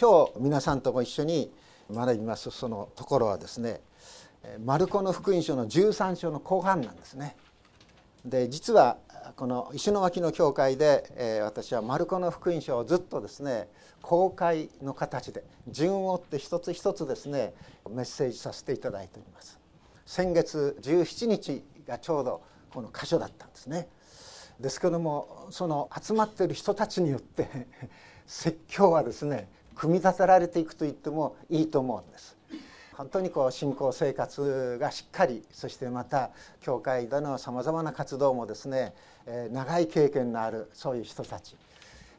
今日皆さんとご一緒に学びますそのところはですねマルコの福音書の13章の後半なんですね。で実はこの石巻の教会で、えー、私はマルコの福音書をずっとですね公開の形で順を追って一つ一つですねメッセージさせていただいております先月17日がちょうどこの箇所だったんですねですけどもその集まっている人たちによって 説教はですね組み立てられていくと言ってもいいと思うんです本当にこう信仰生活がしっかりそしてまた教会でのさまざまな活動もですね、え長い経験のあるそういう人たち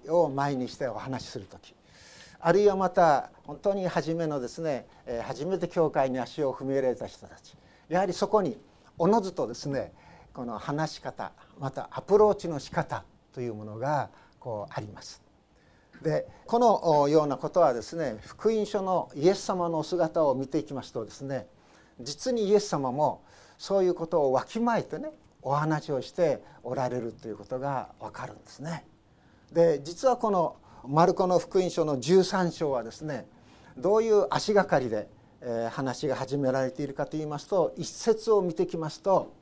を前にしてお話しする時あるいはまた本当に初めのですね、え初めて教会に足を踏み入れた人たちやはりそこにおのずとですねこの話し方またアプローチの仕方というものがこうあります。でこのようなことはですね福音書のイエス様のお姿を見ていきますとですね実にイエス様もそういうことをわきまえてねお話をしておられるということがわかるんですね。で実はこのマルコの福音書の13章はですねどういう足がかりで話が始められているかといいますと一節を見てきますと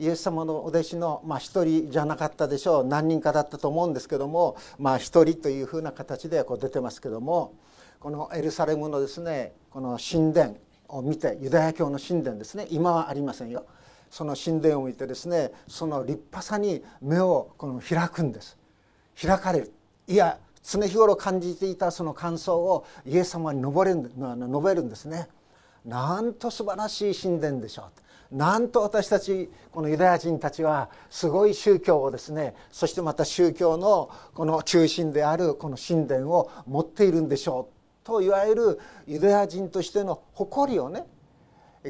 イエス様のお弟子のまあ人じゃなかったでしょう。何人かだったと思うんですけどもまあ人というふうな形でこう出てますけどもこのエルサレムのですねこの神殿を見てユダヤ教の神殿ですね今はありませんよ。その神殿を見てですねその立派さに目をこの開くんです。開かれる。いや常日頃感じていたその感想をイエス様に述べる述べるんですね。なんと素晴らしい神殿でしょう。なんと私たちこのユダヤ人たちはすごい宗教をですねそしてまた宗教のこの中心であるこの神殿を持っているんでしょうといわゆるユダヤ人としての誇りをね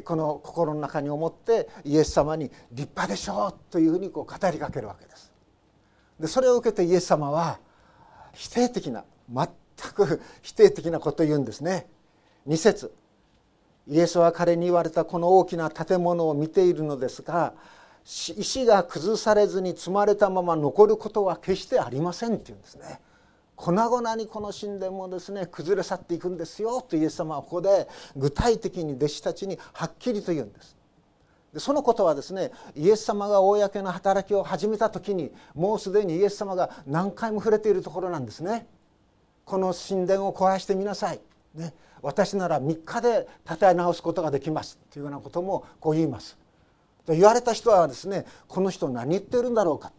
この心の中に思ってイエス様に「立派でしょう」というふうにこう語りかけるわけです。でそれを受けてイエス様は否定的な全く否定的なことを言うんですね。2節イエスは彼に言われたこの大きな建物を見ているのですが石が崩されずに積まれたまま残ることは決してありませんって言うんですね。粉々にこの神殿もですね崩れ去っていくんですよとイエス様はここで具体的に弟子たちにはっきりと言うんです。でそのことはですねイエス様が公の働きを始めた時にもうすでにイエス様が何回も触れているところなんですね。この神殿を壊してみなさい。ね、私なら3日で建て直すことができますというようなこともこう言います。言われた人はですねこの人何言ってるんだろうか。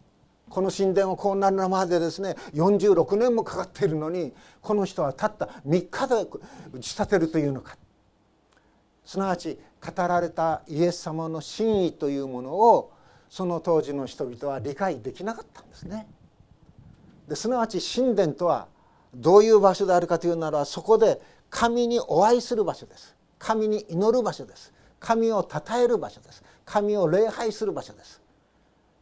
この神殿をこうなるまでですね46年もかかっているのにこの人はたった3日で打ち立てるというのか。すなわち語られたイエス様の真意というものをその当時の人々は理解できなかったんですね。ですなわち神殿とはどういう場所であるかというならそこで神にお会いする場所です。神に祈る場所です。神を称える場所です。神を礼拝する場所です。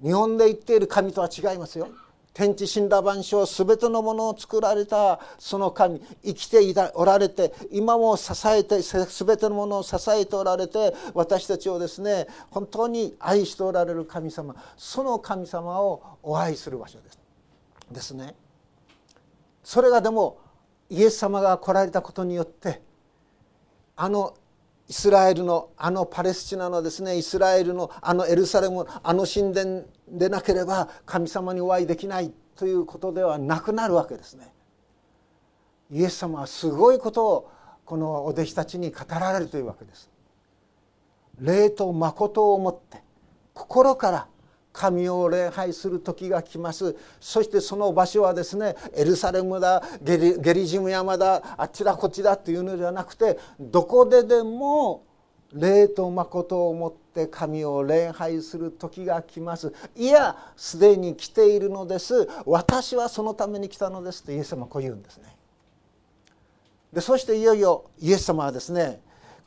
日本で言っている神とは違いますよ。天地神羅万象全てのものを作られたその神生きておられて今も支えて全てのものを支えておられて私たちをですね本当に愛しておられる神様その神様をお会いする場所です。ですね。それがでもイエス様が来られたことによってあのイスラエルのあのパレスチナのですねイスラエルのあのエルサレムあの神殿でなければ神様にお会いできないということではなくなるわけですね。イエス様はすごいことをこのお弟子たちに語られるというわけです。霊と誠をもって心から神を礼拝する時が来ます。そしてその場所はですねエルサレムだゲリゲリジム山だあっちだこっちだというのではなくてどこででも霊と誠をもって神を礼拝する時が来ます。いやすでに来ているのです。私はそのために来たのですとイエス様はこう言うんですね。でそしていよいよイエス様はですね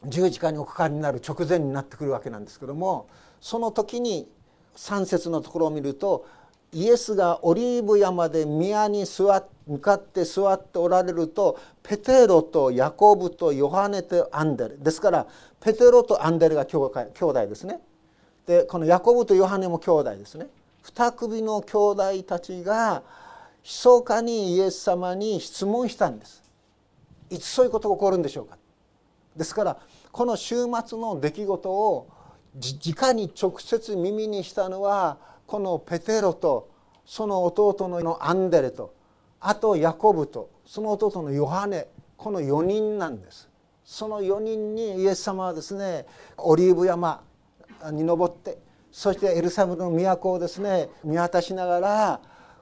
十字架におかかりになる直前になってくるわけなんですけどもその時に3節のところを見るとイエスがオリーブ山で宮に座向かって座っておられるとペテロとヤコブとヨハネとアンデレですからペテロとアンデレが兄弟ですね。でこのヤコブとヨハネも兄弟ですね。二組の兄弟たちが密かにイエス様に質問したんです。いつそういうことが起こるんでしょうか。ですからこの週末の出来事を直に直接耳にしたのはこのペテロとその弟のアンデレとあとヤコブとその弟のヨハネこの4人なんです。その4人にイエス様はですねオリーブ山に登ってそしてエルサレムの都をですね見渡しながら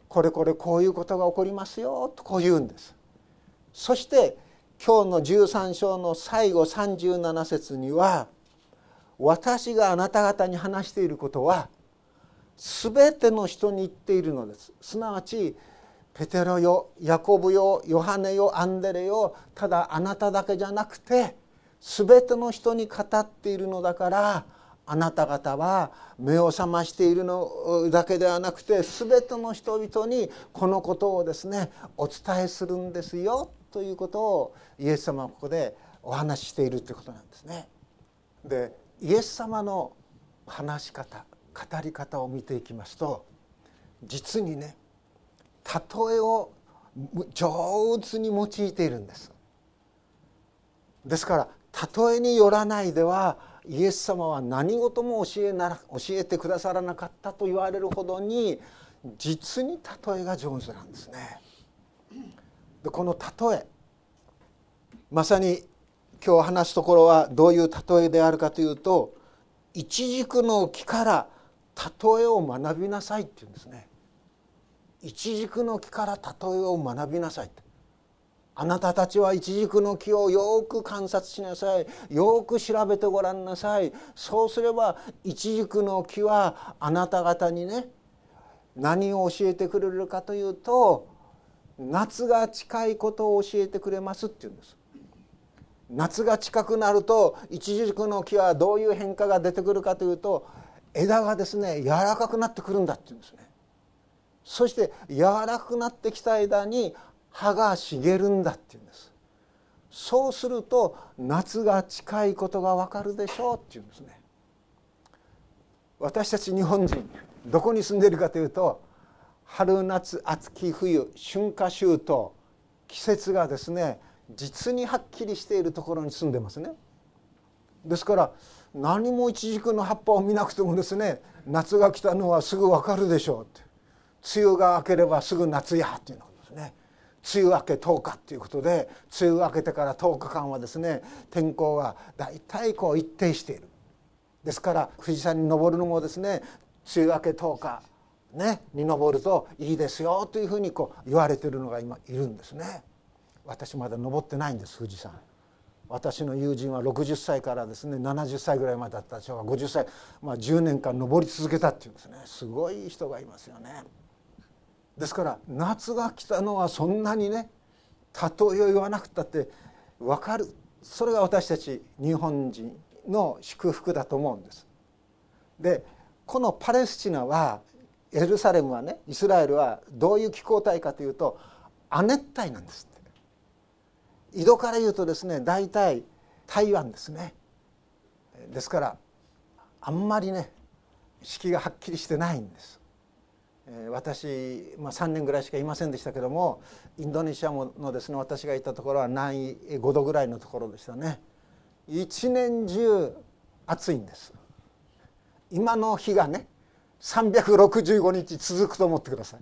これこれこういうことが起こりますよとこう言うんです。そして今日の13章の最後37節には私があなた方に話していることは全ての人に言っているのですすなわちペテロよヤコブよヨハネよアンデレよただあなただけじゃなくて全ての人に語っているのだからあなた方は目を覚ましているのだけではなくて全ての人々にこのことをですねお伝えするんですよということをイエス様はここでお話ししているということなんですね。でイエス様の話し方語り方を見ていきますと実にね例えを上手に用いているんですですから例えによらないではイエス様は何事も教えな教えてくださらなかったと言われるほどに実に例えが上手なんですね。でこの例えまさに今日話すところはどういう例えであるかというと一軸の木から例えを学びなさいって言うんですね。一軸の木から例えを学びなさいあなたたちは一軸の木をよく観察しなさい。よく調べてごらんなさい。そうすれば一軸の木はあなた方にね何を教えてくれるかというと夏が近いことを教えてくれますって言うんです。夏が近くなると一軸の木はどういう変化が出てくるかというと枝がですね柔らかくなってくるんだって言うんですね。そして柔らかくなってきた枝に葉が茂るんだっていうんです。そうすると夏が近いことがわかるでしょうっていうんですね。私たち日本人どこに住んでいるかというと春夏秋冬春夏秋冬季節がですね実にはっきりしているところに住んでますね。ですから何もイチジクの葉っぱを見なくてもですね夏が来たのはすぐ分かるでしょうって。梅雨が明ければすぐ夏やっていうのですね。梅雨明け10日っていうことで梅雨明けてから10日間はですね天候が大体こう一定している。ですから富士山に登るのもですね梅雨明け10日ねに登るといいですよというふうにこう言われてるのが今いるんですね。私まだ登ってないんです富士山。私の友人は60歳からですね70歳ぐらいまでだった。人が50歳、まあ、10年間登り続けたっていうんですね。すごい人がいますよね。ですから夏が来たのはそんなにね例えを言わなくたって分かる。それが私たち日本人の祝福だと思うんです。でこのパレスチナはエルサレムはねイスラエルはどういう気候帯かというと亜熱帯なんです井戸から言うとですね大体台湾ですね。ですからあんまりね四季がはっきりしてないんです。私、まあ、3年ぐらいしかいませんでしたけどもインドネシアのですね私がいたところは南緯5度ぐらいのところでしたね。一年中暑いんです。今の日がね365日続くと思ってください。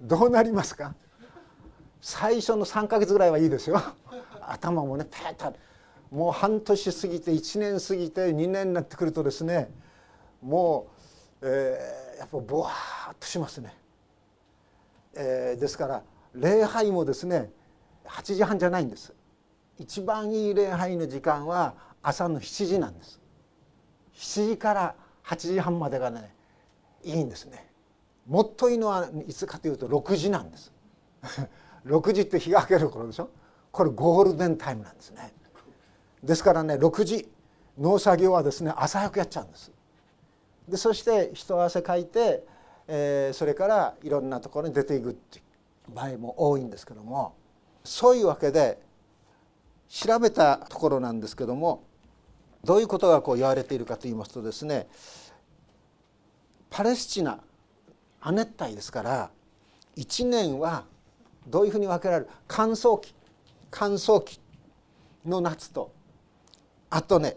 どうなりますか？最初の3か月ぐらいはいいですよ。頭もねペータもう半年過ぎて1年過ぎて2年になってくるとですねもう、えー、やっぱボワーッとしますね、えー、ですから礼拝もですね8時半じゃないんです。一番いい礼拝の時間は朝の7時なんです。7時から8時半までがねいいんですね。もっといいのはいつかというと6時なんです。6時って日が明ける頃でしょ？これゴールデンタイムなんですね。ですからね6時農作業はですね朝早くやっちゃうんです。でそして一汗かいて、えー、それからいろんなところに出ていくっていう場合も多いんですけどもそういうわけで調べたところなんですけどもどういうことがこう言われているかと言いますとですねパレスチナ亜熱帯ですから1年はどういうふうに分けられる？乾燥期乾燥期の夏と。あとね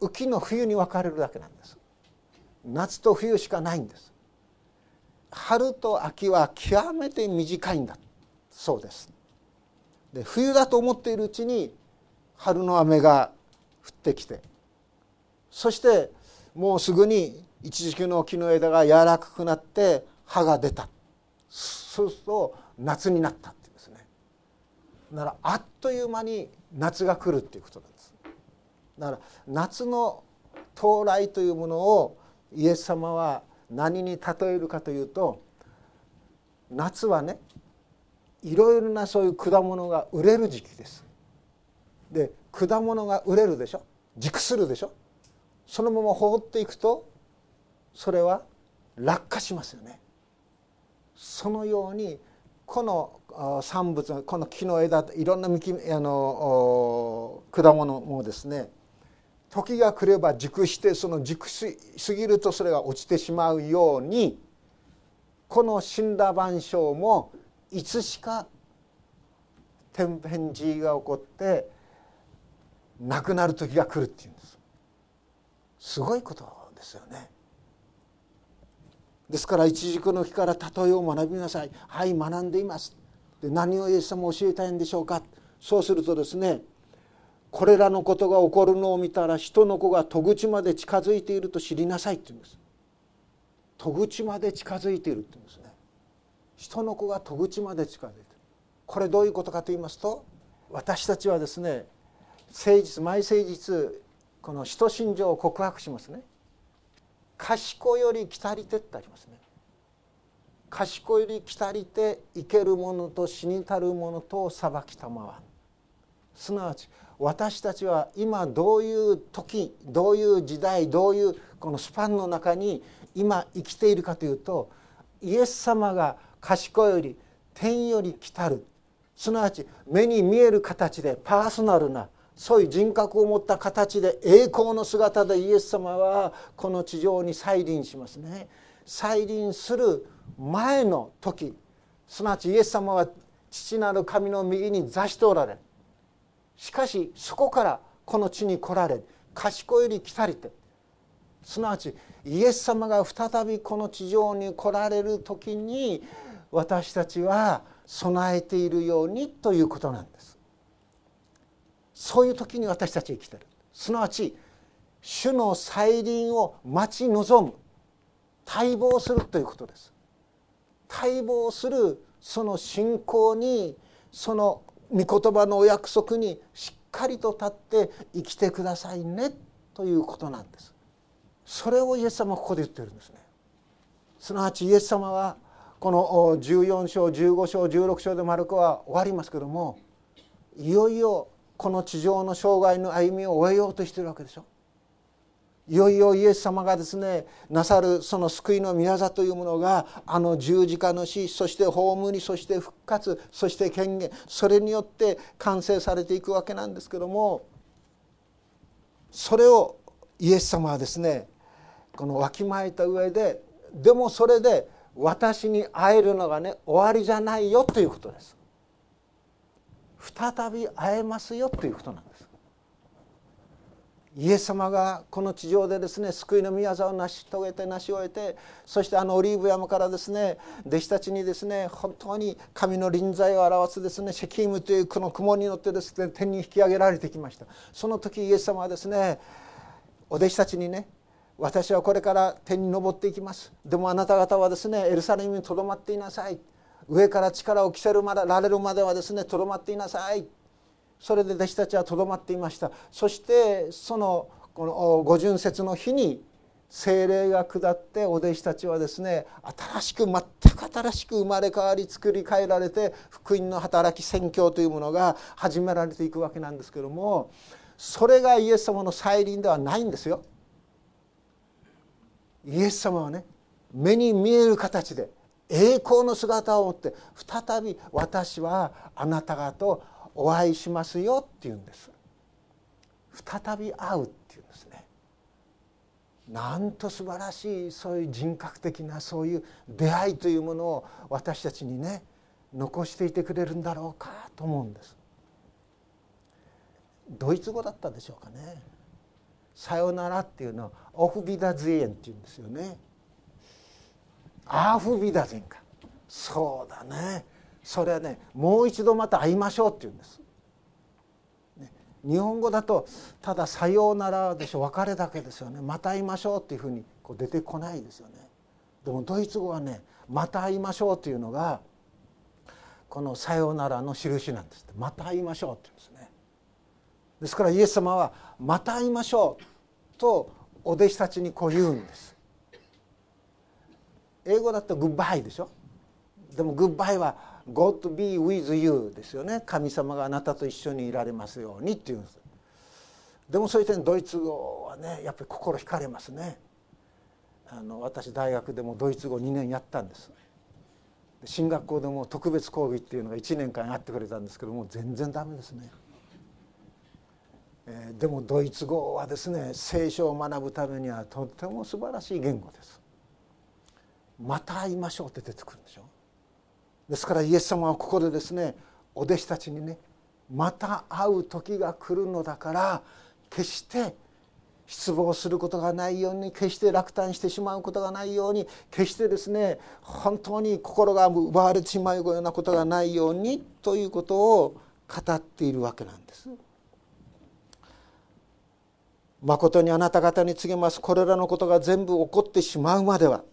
雨季の冬に分かれるだけなんです。夏と冬しかないんです。春と秋は極めて短いんだ。そうです。で冬だと思っているうちに春の雨が降ってきて。そしてもうすぐに一時期の木の枝が柔らかくなって葉が出た。そうすると夏になったっていうんですね。ならあっという間に夏が来るっていうことなんです。だから夏の到来というものをイエス様は何に例えるかというと夏はねいろいろなそういう果物が売れる時期です。で果物が売れるでしょ？熟するでしょ？そのまま放っていくとそれは落下しますよね。そのようにこの産物この木の枝いろんな幹あの果物もですね時が来れば熟してその熟しすぎるとそれが落ちてしまうようにこの死んだ万象もいつしか天変地異が起こって亡くなる時が来るっていうんです。すごいことですよね。ですから一軸の木から例えを学びなさい。はい学んでいます。で何をイエス様教えたいんでしょうか。そうするとですねこれらのことが起こるのを見たら人の子が戸口まで近づいていると知りなさいって言うんです。戸口まで近づいているって言うんですね。人の子が戸口まで近づいている。これどういうことかと言いますと私たちはですね誠実毎誠実この使徒信条を告白しますね。賢より来たりてってありますね。賢より来たりて生ける者と死にたる者と裁きたまわすなわち私たちは今どういう時どういう時代どういうこのスパンの中に今生きているかというとイエス様が賢より天より来たる。すなわち目に見える形でパーソナルなそういう人格を持った形で栄光の姿でイエス様はこの地上に再臨しますね。再臨する前の時すなわちイエス様は父なる神の右に座しておられるしかしそこからこの地に来られ賢より来たりてすなわちイエス様が再びこの地上に来られる時に私たちは備えているようにということなんです。そういう時に私たち生きてる。すなわち主の再臨を待ち望む。待望するということです。待望するその信仰にその御言葉のお約束にしっかりと立って生きてくださいね。ということなんです。それをイエス様はここで言ってるんですね。すなわちイエス様はこの14章15章16章でマルコは終わりますけどもいよいよこの地上の生涯の歩みを終えようとしてるわけでしょ？いよいよイエス様がですねなさるその救いの宮座というものがあの十字架の死そして葬りそして復活そして権限それによって完成されていくわけなんですけどもそれをイエス様はですねこのわきまえた上ででもそれで私に会えるのがね終わりじゃないよということです。再び会えますよということなんです。イエス様がこの地上でですね救いの御業を成し遂げて成し終えてそしてあのオリーブ山からですね弟子たちにですね本当に神の臨在を表すですねシェキームというこの雲に乗ってですね天に引き上げられてきました。その時イエス様はですねお弟子たちにね私はこれから天に昇っていきます。でもあなた方はですねエルサレムにとどまっていなさい。上から力を着せるまでられるまではですねとどまっていなさいそれで弟子たちはとどまっていましたそしてそのこの五巡節の日に精霊が下ってお弟子たちはですね新しく全く新しく生まれ変わり作り変えられて福音の働き宣教というものが始められていくわけなんですけどもそれがイエス様の再臨ではないんですよ。イエス様はね目に見える形で栄光の姿を持って再び私はあなた方とお会いしますよって言うんです。再び会うっていうんですね。なんと素晴らしいそういう人格的なそういう出会いというものを私たちにね残していてくれるんだろうかと思うんです。ドイツ語だったでしょうかね「さよなら」っていうのは「オフビダズエン」っていうんですよね。アーフビダゼンかそうだねそれはねもう一度また会いましょうっていうんです。ね、日本語だとただ「さようなら」でしょ別れだけですよねまた会いましょうっていうふうにこう出てこないですよね。でもドイツ語はね「また会いましょう」というのがこの「さようなら」の印なんですまた会いましょうって言うんですね。ですからイエス様は「また会いましょう」とお弟子たちにこう言うんです。英語だと「グッバイ」でしょ？でも「グッバイ」は「God be with you」ですよね。神様があなたと一緒にいられますようにっていうんです。でもそういう点ドイツ語はねやっぱり心惹かれますね。あの私大学でもドイツ語2年やったんです。進学校でも特別講義っていうのが1年間やってくれたんですけども全然ダメですね、えー、でもドイツ語はですね聖書を学ぶためにはとっても素晴らしい言語です。また会いましょうって出てくるんでしょ？ですからイエス様はここでですねお弟子たちにねまた会う時が来るのだから決して失望することがないように決して落胆してしまうことがないように決してですね本当に心が奪われてしまうようなことがないようにということを語っているわけなんです。誠にあなた方に告げますこれらのことが全部起こってしまうまでは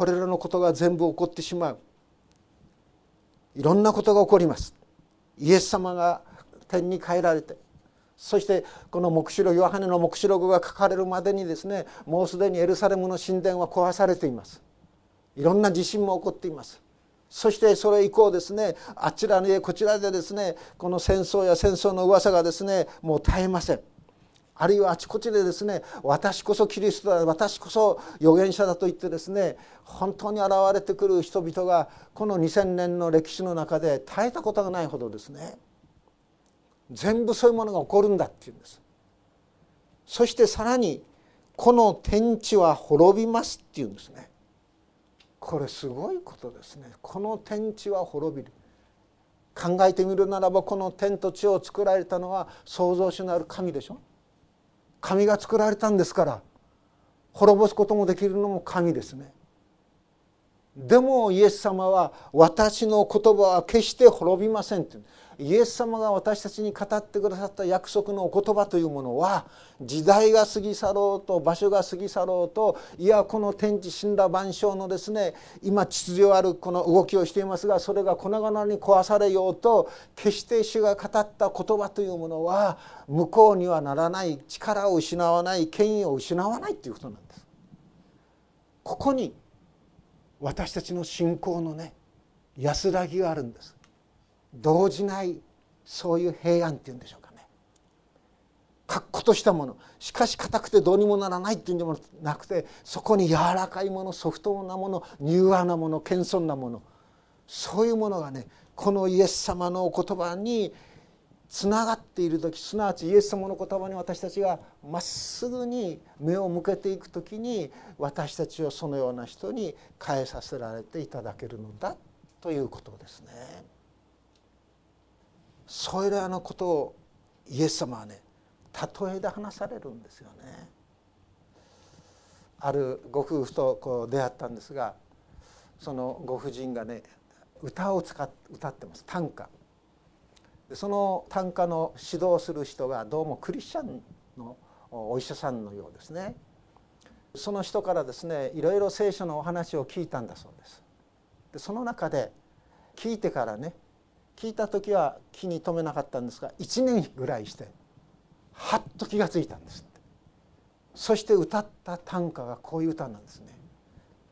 これらのことが全部起こってしまう。いろんなことが起こります。イエス様が天に帰られて。そしてこの黙示録ヨハネの黙示録が書かれるまでにですねもうすでにエルサレムの神殿は壊されています。いろんな地震も起こっています。そしてそれ以降ですねあちらにこちらでですねこの戦争や戦争の噂がですねもう絶えません。あるいはあちこちでですね私こそキリストだ私こそ預言者だと言ってですね本当に現れてくる人々がこの2,000年の歴史の中で絶えたことがないほどですね全部そういうものが起こるんだっていうんです。そしてさらにこの天地は滅びますっていうんですね。これすごいことですね。この天地は滅びる。考えてみるならばこの天と地を作られたのは創造主なる神でしょ。神が作られたんですから滅ぼすこともできるのも神ですね。でもイエス様は私の言葉は決して滅びませんってイエス様が私たちに語ってくださった約束のお言葉というものは時代が過ぎ去ろうと場所が過ぎ去ろうといやこの天地神羅万象のですね今秩序あるこの動きをしていますがそれが粉々に壊されようと決して主が語った言葉というものは無効にはならない力を失わない権威を失わないということなんです。ここに私たちの信仰のね安らぎがあるんです。動じないそういう平安っていうんでしょうかね。確固としたもの。しかし硬くてどうにもならないっていうんでもなくてそこに柔らかいものソフトなもの柔和なもの謙遜なもの。そういうものがねこのイエス様のお言葉につながっている時すなわちイエス様の言葉に私たちがまっすぐに目を向けていく時に私たちをそのような人に変えさせられていただけるのだということですね。それらのことをイエス様はね例えで話されるんですよね。あるご夫婦とこう出会ったんですがそのご婦人がね歌を使っ歌ってます。短歌。その短歌の指導する人がどうもクリスチャンのお医者さんのようですね。その人からですねいろいろ聖書のお話を聞いたんだそうです。でその中で聞いてからね聞いた時は気に留めなかったんですが1年ぐらいしてはっと気が付いたんですそして歌った短歌がこういう歌なんですね。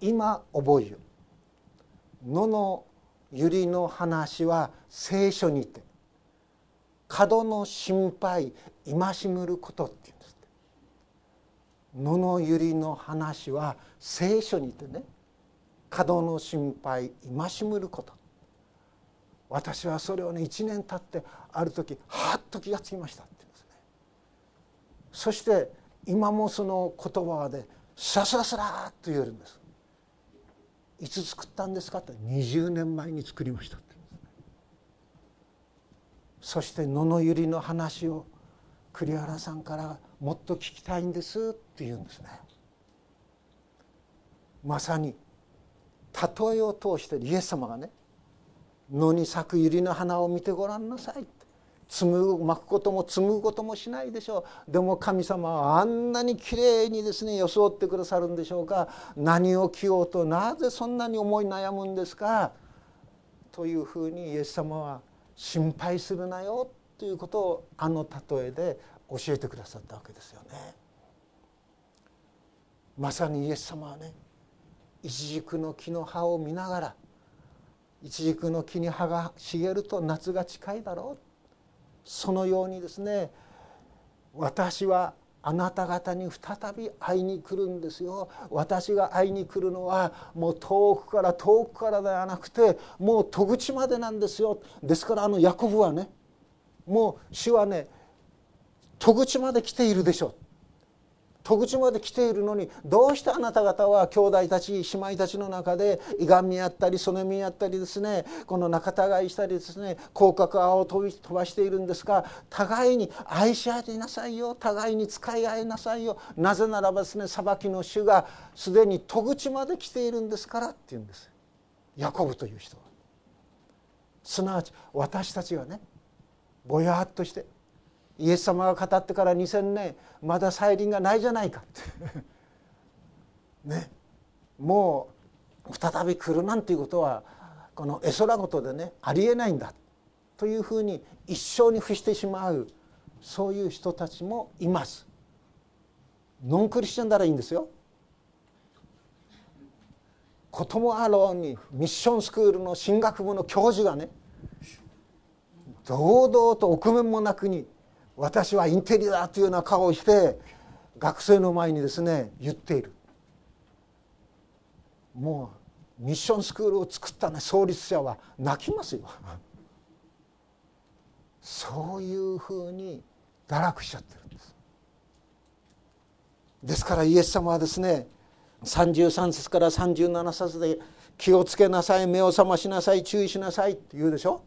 今覚えよ野の百合の話は聖書にて角の心配戒むることっていうんです野の百合の話は聖書にてね角の心配戒むること。私はそれをね1年経ってある時はっと気が付きましたって言うんですね。そして今もその言葉はねスラスラスラっと言えるんです。いつ作ったんですかって20年前に作りましたってそして野の百合の話を栗原さんからもっと聞きたいんですって言うんですね。まさに例えを通してイエス様がね野に咲く百合の花を見てごらんなさい紡ぐ巻くことも紡ぐこともしないでしょう。でも神様はあんなにきれいにですね装ってくださるんでしょうか。何を着ようとなぜそんなに思い悩むんですか。というふうにイエス様は心配するなよということをあの例えで教えてくださったわけですよね。まさにイエス様はねイチジクの木の葉を見ながらイチジクの木に葉が茂ると夏が近いだろう。そのようにですね私はあなた方に再び会いに来るんですよ。私が会いに来るのはもう遠くから遠くからではなくてもう戸口までなんですよ。ですからあのヤコブはねもう主はね戸口まで来ているでしょう。戸口まで来ているのにどうしてあなた方は兄弟たち姉妹たちの中でいがみ合ったりそねみ合ったりですねこの仲違いしたりですね口角泡を飛ばしているんですか？互いに愛し合いなさいよ互いに使い合いなさいよ。なぜならばですね裁きの主がすでに戸口まで来ているんですからって言うんです。ヤコブという人は。すなわち私たちがねぼやっとしてイエス様が語ってから2,000年まだ再臨がないじゃないか ねもう再び来るなんていうことはこの絵空事でねありえないんだというふうに一生に付してしまうそういう人たちもいます。ノンクリスチャンならいいんですよ。こともあろうにミッションスクールの進学部の教授がね堂々と臆面もなくに私はインテリだというような顔をして学生の前にですね言っている。もうミッションスクールを作ったね創立者は泣きますよ。そういうふうに堕落しちゃってるんです。ですからイエス様はですね33節から37節で「気をつけなさい目を覚ましなさい注意しなさい」って言うでしょ。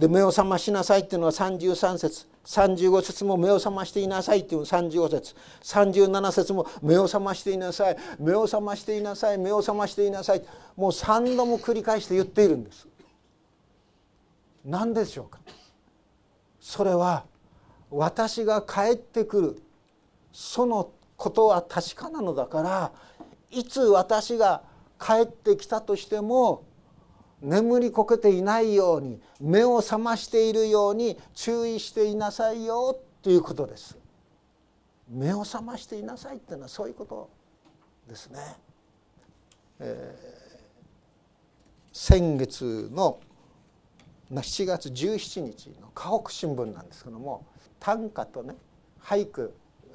で目を覚ましなさいっていうのは33節。35節も目を覚ましていなさいっていう35節。37節も目を覚ましていなさい。目を覚ましていなさい。目を覚ましていなさい。もう3度も繰り返して言っているんです。何でしょうか？それは私が帰ってくる。そのことは確かなのだからいつ私が帰ってきたとしても眠りこけていないように目を覚ましているように注意していなさいよということです。目を覚ましていなさいっていうのはそういうことですね。えー、先月の7月17日の河北新聞なんですけども短歌とね俳句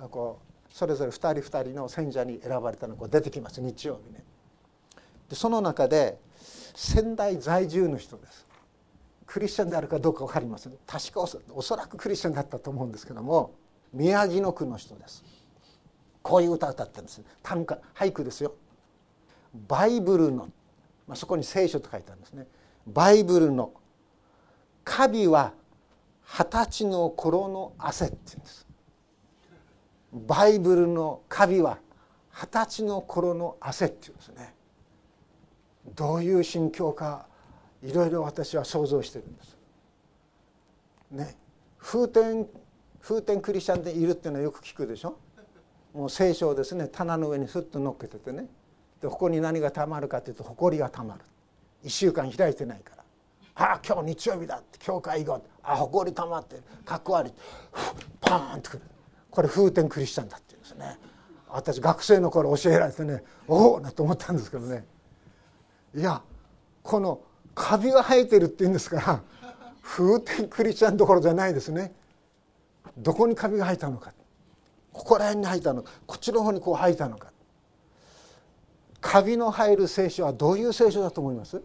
こうそれぞれ2人2人の選者に選ばれたのが出てきます日曜日ね。でその中で仙台在住の人です。クリスチャンであるかどうか分かりません。確かおそらくクリスチャンだったと思うんですけども宮城野区の人です。こういう歌を歌ってるんです。短歌俳句ですよ。バイブルの、まあ、そこに聖書と書いてあるんですね。バイブルの「カビは二十歳の頃の汗」って言うんです。バイブルのカビは二十歳の頃の汗って言うんですね。どういう心境かいろいろ私は想像してるんです。ね。風天風天クリスチャンでいるっていうのはよく聞くでしょ？もう聖書をですね棚の上にスッと乗っけててね。でここに何がたまるかというと埃がたまる。1週間開いてないから「ああ今日日曜日だ」って教会行こうあ埃たまってる。かっこ悪い。パーンってくる。これ風天クリスチャンだって言うんですね。私学生の頃教えられてねおおなと思ったんですけどね。いやこのカビが生えてるって言うんですから 風天クリスチャンどころじゃないですね。どこにカビが生えたのか。ここら辺に生えたのか。こっちの方にこう生えたのか。カビの生える聖書はどういう聖書だと思います？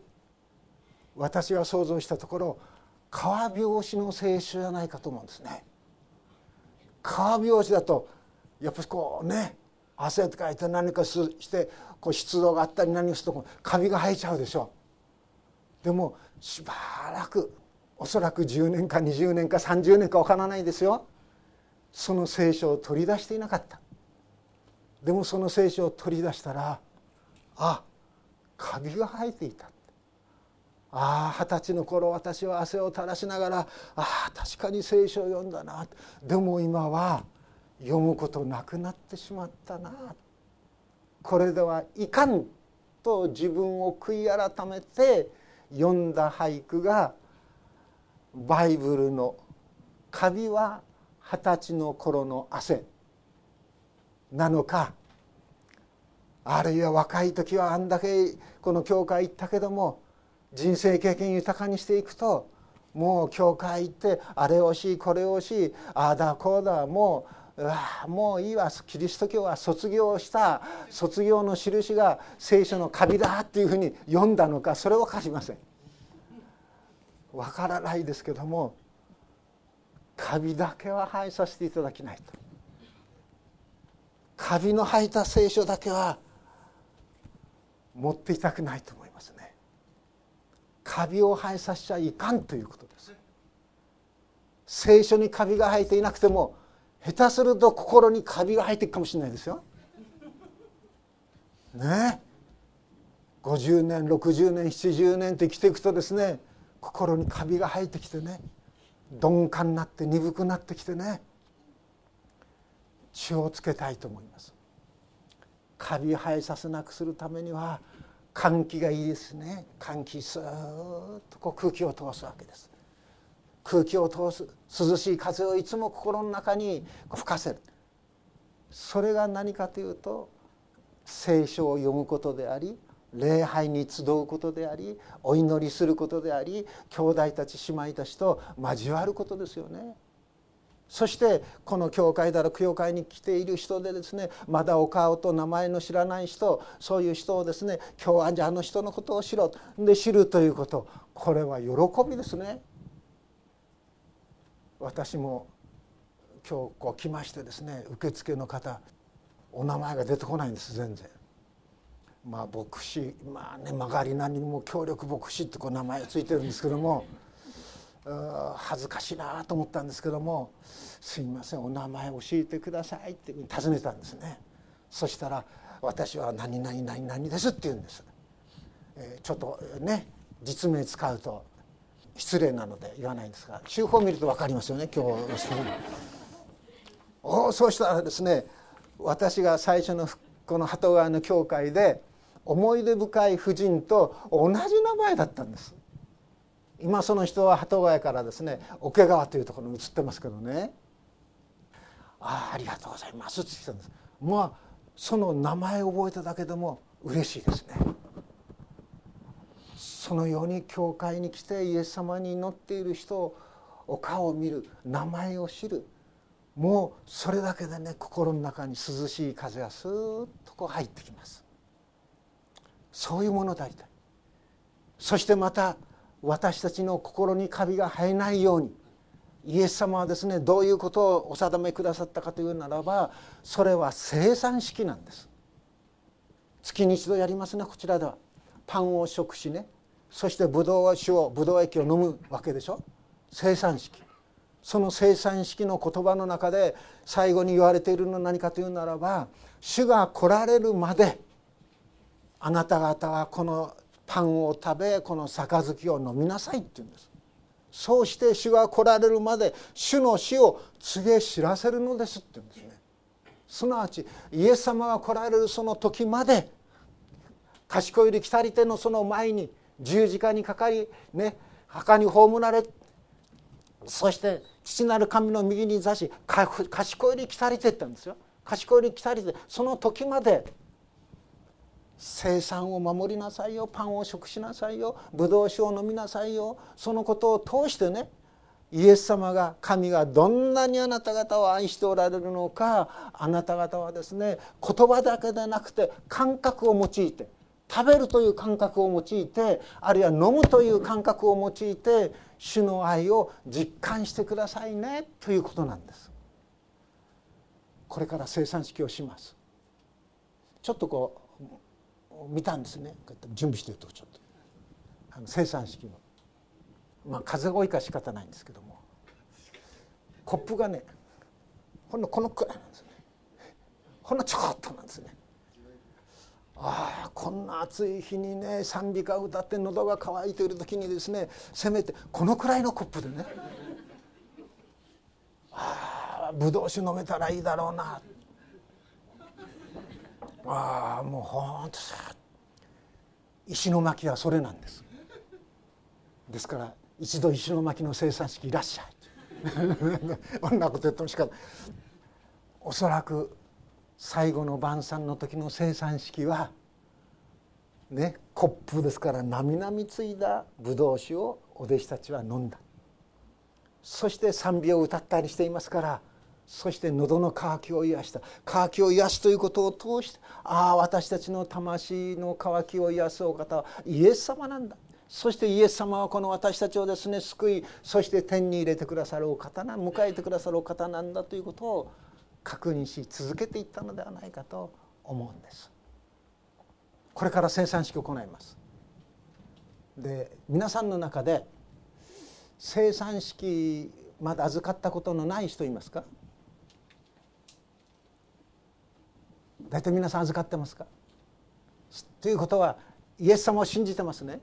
私が想像したところ川拍子の聖書じゃないかと思うんですね。川拍子だとやっぱりこうね汗とかいて何かしてこう湿度があったり何をするとカビが生えちゃうでしょう。でもしばらくおそらく10年か20年か30年か分からないですよ。その聖書を取り出していなかった。でもその聖書を取り出したらあカビが生えていた。ああ二十歳の頃私は汗を垂らしながらああ確かに聖書を読んだな。でも今は読むことなくなってしまったな。これではいかんと自分を悔い改めて読んだ俳句がバイブルの「カビは二十歳の頃の汗」なのかあるいは若い時はあんだけこの教会行ったけども人生経験豊かにしていくともう教会行ってあれをしこれをしああだこうだもうもういいわキリスト教は卒業した卒業の印が聖書のカビだっていうふうに読んだのかそれは分かりません。分からないですけどもカビだけは生えさせていただきないと。カビの生えた聖書だけは持っていたくないと思いますねカビを生えさせちゃいかんということです聖書にカビが生えていなくても下手すると心にカビが生えていくかもしれないですよ。ね。50年60年70年って生きていくとですね心にカビが生えてきてね鈍感になって鈍くなってきてね血をつけたいと思います。カビ生えさせなくするためには換気がいいですね。換気スーッとこう空気を通すわけです。空気を通す涼しい風をいつも心の中に吹かせるそれが何かというと聖書を読むことであり礼拝に集うことでありお祈りすることであり兄弟たち姉妹たちと交わることですよね。そしてこの教会だろ教会に来ている人でですねまだお顔と名前の知らない人そういう人をですね今日はじゃあの人のことを知ろうで知るということこれは喜びですね。私も今日こう来ましてですね受付の方お名前が出てこないんです全然。まあ牧師まあね曲がりなりにも協力牧師ってこう名前ついてるんですけども。恥ずかしいなと思ったんですけども「すみませんお名前教えてください」って尋ねたんですねそしたら「私は何々何々です」って言うんです、えー、ちょっとね実名使うと失礼なので言わないんですが中法を見ると分かりますよね今日 おそうしたらですね私が最初のこの鳩川の教会で思い出深い婦人と同じ名前だったんです。今その人は鳩ヶ谷からですね桶川というところに移ってますけどね。ああありがとうございますって言ったんです。まあその名前を覚えただけでも嬉しいですね。そのように教会に来てイエス様に祈っている人をお顔を見る名前を知る。もうそれだけでね心の中に涼しい風がスーッとこう入ってきます。そういうものでありたい。そしてまた私たちの心にカビが生えないようにイエス様はですねどういうことをお定めくださったかというならばそれは生産式なんです。月に一度やりますねこちらでは。パンを食しねそしてブドウ酒をブドウ液を飲むわけでしょ？生産式。その生産式の言葉の中で最後に言われているのは何かというならば主が来られるまであなた方はこのパンを食べこの杯を飲みなさいって言うんです。そうして主が来られるまで主の死を告げ知らせるのですって言うんですね。すなわちイエス様が来られるその時まで賢いり来たり手のその前に十字架にかかりね墓に葬られそして父なる神の右に座し賢いり来たりてって言うんですよ。賢いり来たりてその時まで生産を守りなさいよパンを食しなさいよブドウ酒を飲みなさいよそのことを通してねイエス様が神がどんなにあなた方を愛しておられるのかあなた方はですね言葉だけでなくて感覚を用いて食べるという感覚を用いてあるいは飲むという感覚を用いて主の愛を実感してくださいねということなんです。これから生産式をします。ちょっとこう見たんですね。準備してるとちょっと。あの生産式の。まあ風が多いから仕方ないんですけども。コップがねほんのこのくらいなんですね。ほんのちょこっとなんですね。ああこんな暑い日にね賛美歌歌って喉が渇いている時にですねせめてこのくらいのコップでね。ああぶどう酒飲めたらいいだろうな。ああもうほんとさ石巻はそれなんです。ですから一度石巻の生産式いらっしゃい。こんなこと言ってもしかおそらく最後の晩餐の時の生産式はねコップですからなみなみついだブドウ酒をお弟子たちは飲んだ。そして賛美を歌ったりしていますからそして喉の渇きを癒した。渇きを癒すということを通してああ私たちの魂の渇きを癒すお方はイエス様なんだ。そしてイエス様はこの私たちをですね救いそして天に入れてくださるお方な迎えてくださるお方なんだということを確認し続けていったのではないかと思うんです。これから生産式を行います。で皆さんの中で生産式まだ預かったことのない人いますか？大体皆さん預かってますか？ということはイエス様を信じてますね。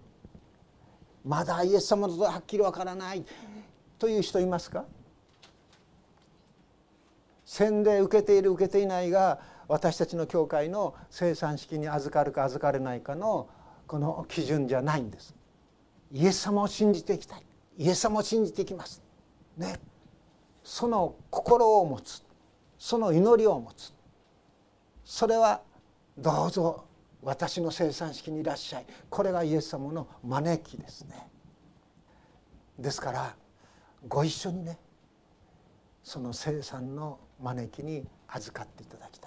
まだイエス様のことははっきりわからないという人いますか？洗礼受けている受けていないが私たちの教会の生産式に預かるか預かれないかのこの基準じゃないんです。イエス様を信じていきたい。イエス様を信じていきます。ね。その心を持つ。その祈りを持つ。それはどうぞ私の生産式にいらっしゃい。これがイエス様の招きですね。ですからご一緒にねその生産の招きに預かっていただきたい。